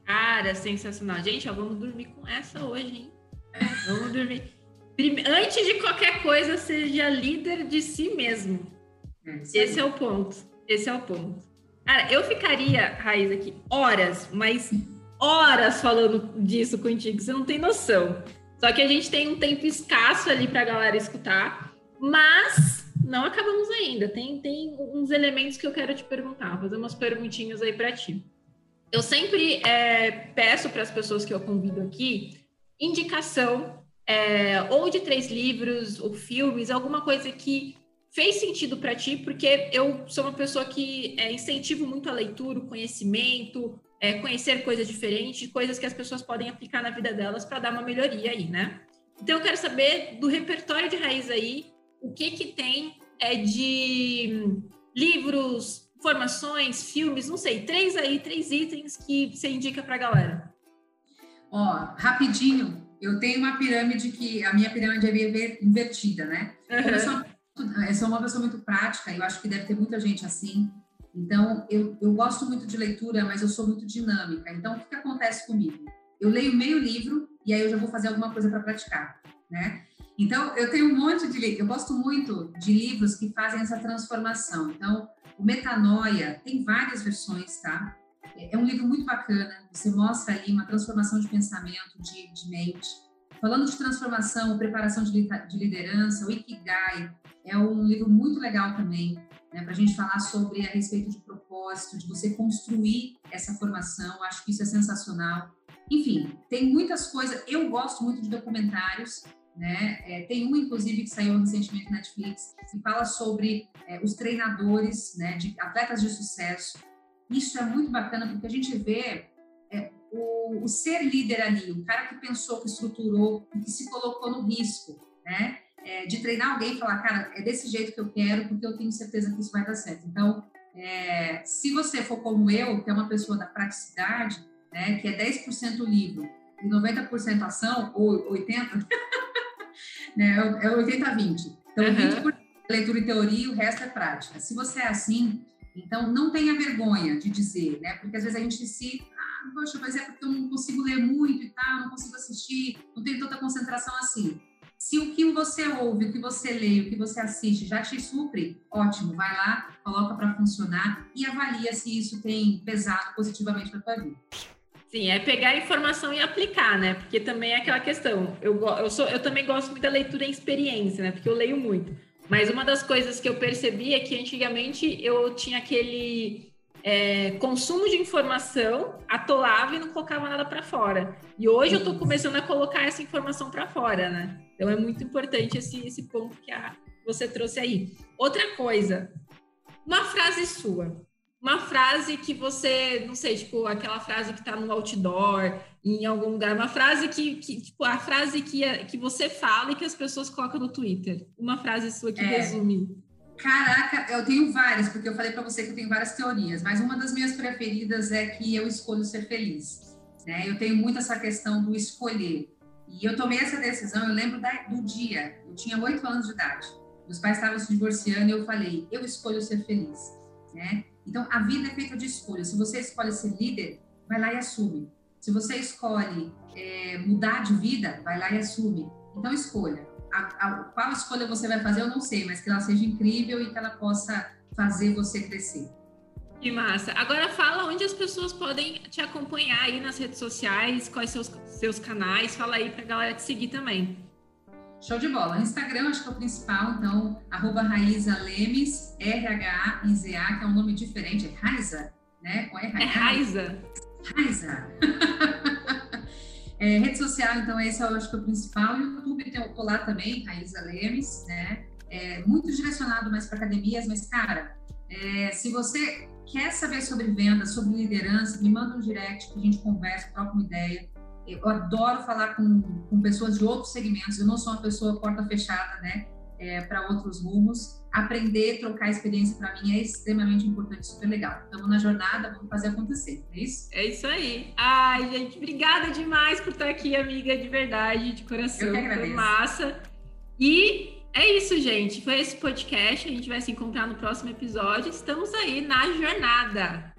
Cara, sensacional. Gente, ó, vamos dormir com essa hoje, hein? Vamos dormir. Antes de qualquer coisa, seja líder de si mesmo. É, Esse é o ponto. Esse é o ponto. Cara, eu ficaria, Raiz, aqui horas, mas horas falando disso contigo, você não tem noção. Só que a gente tem um tempo escasso ali para a galera escutar, mas não acabamos ainda. Tem, tem uns elementos que eu quero te perguntar, fazer umas perguntinhas aí para ti. Eu sempre é, peço para as pessoas que eu convido aqui indicação é, ou de três livros ou filmes, alguma coisa que fez sentido para ti, porque eu sou uma pessoa que é, incentivo muito a leitura, o conhecimento, é, conhecer coisas diferentes, coisas que as pessoas podem aplicar na vida delas para dar uma melhoria aí, né? Então eu quero saber do repertório de raiz aí, o que que tem é de livros, formações, filmes, não sei, três aí, três itens que você indica para a galera. Ó, rapidinho, eu tenho uma pirâmide que a minha pirâmide é invertida, né? Uhum. Uma, eu sou uma pessoa muito prática, eu acho que deve ter muita gente assim. Então, eu, eu gosto muito de leitura, mas eu sou muito dinâmica. Então, o que, que acontece comigo? Eu leio meio livro e aí eu já vou fazer alguma coisa para praticar, né? Então, eu tenho um monte de... Eu gosto muito de livros que fazem essa transformação. Então, o Metanoia tem várias versões, tá? É, é um livro muito bacana. Você mostra ali uma transformação de pensamento, de, de mente. Falando de transformação, preparação de, de liderança, o Ikigai é um livro muito legal também né, para a gente falar sobre a respeito de propósito, de você construir essa formação. Acho que isso é sensacional. Enfim, tem muitas coisas. Eu gosto muito de documentários. Né? É, tem um, inclusive, que saiu recentemente na Netflix, que fala sobre é, os treinadores né, de atletas de sucesso. Isso é muito bacana, porque a gente vê o, o, ser líder ali, o cara que pensou, que estruturou, que se colocou no risco, né? é, de treinar alguém e falar, cara, é desse jeito que eu quero, porque eu tenho certeza que isso vai dar certo. Então, é, se você for como eu, que é uma pessoa da praticidade, né, que é 10% livro e 90% ação, ou 80%, né, é 80-20. Então, uhum. 20% é leitura e teoria o resto é prática. Se você é assim, então não tenha vergonha de dizer, né, porque às vezes a gente se poxa, mas é porque eu não consigo ler muito e tal, não consigo assistir, não tenho tanta concentração assim. Se o que você ouve, o que você lê, o que você assiste já te supre, ótimo, vai lá, coloca para funcionar e avalia se isso tem pesado positivamente para tua vida. Sim, é pegar a informação e aplicar, né? Porque também é aquela questão. Eu, eu, sou, eu também gosto muito da leitura em experiência, né? Porque eu leio muito. Mas uma das coisas que eu percebi é que antigamente eu tinha aquele é, consumo de informação, atolava e não colocava nada para fora. E hoje eu estou começando a colocar essa informação para fora, né? Então é muito importante esse, esse ponto que a, você trouxe aí. Outra coisa, uma frase sua. Uma frase que você, não sei, tipo, aquela frase que está no outdoor, em algum lugar, uma frase que, que tipo, a frase que, que você fala e que as pessoas colocam no Twitter. Uma frase sua que é. resume Caraca, eu tenho várias, porque eu falei para você que eu tenho várias teorias, mas uma das minhas preferidas é que eu escolho ser feliz. Né? Eu tenho muito essa questão do escolher. E eu tomei essa decisão, eu lembro da, do dia, eu tinha oito anos de idade. Meus pais estavam se divorciando e eu falei, eu escolho ser feliz. Né? Então, a vida é feita de escolha. Se você escolhe ser líder, vai lá e assume. Se você escolhe é, mudar de vida, vai lá e assume. Então, escolha a, a, qual escolha você vai fazer, eu não sei, mas que ela seja incrível e que ela possa fazer você crescer. Que massa. Agora fala onde as pessoas podem te acompanhar aí nas redes sociais, quais seus seus canais, fala aí pra galera te seguir também. Show de bola. Instagram acho que é o principal, então, arroba Raiza Lemes, R-H-A-I-Z-A, que é um nome diferente, é Raiza, né? Com R -H -A. É Raiza. Raiza. É, rede social, então, esse eu acho que é o principal. YouTube, eu tô lá também, Raíza Lemes, né? É, muito direcionado mais para academias, mas, cara, é, se você quer saber sobre vendas, sobre liderança, me manda um direct que a gente conversa, troca uma ideia. Eu adoro falar com, com pessoas de outros segmentos, eu não sou uma pessoa porta fechada, né? É, para outros rumos aprender, trocar experiência para mim é extremamente importante, super legal. Estamos na jornada, vamos fazer acontecer, é isso? É isso aí. Ai, gente, obrigada demais por estar aqui, amiga, de verdade, de coração. Eu que agradeço. Foi massa. E É isso, gente. Foi esse podcast. A gente vai se encontrar no próximo episódio. Estamos aí na jornada.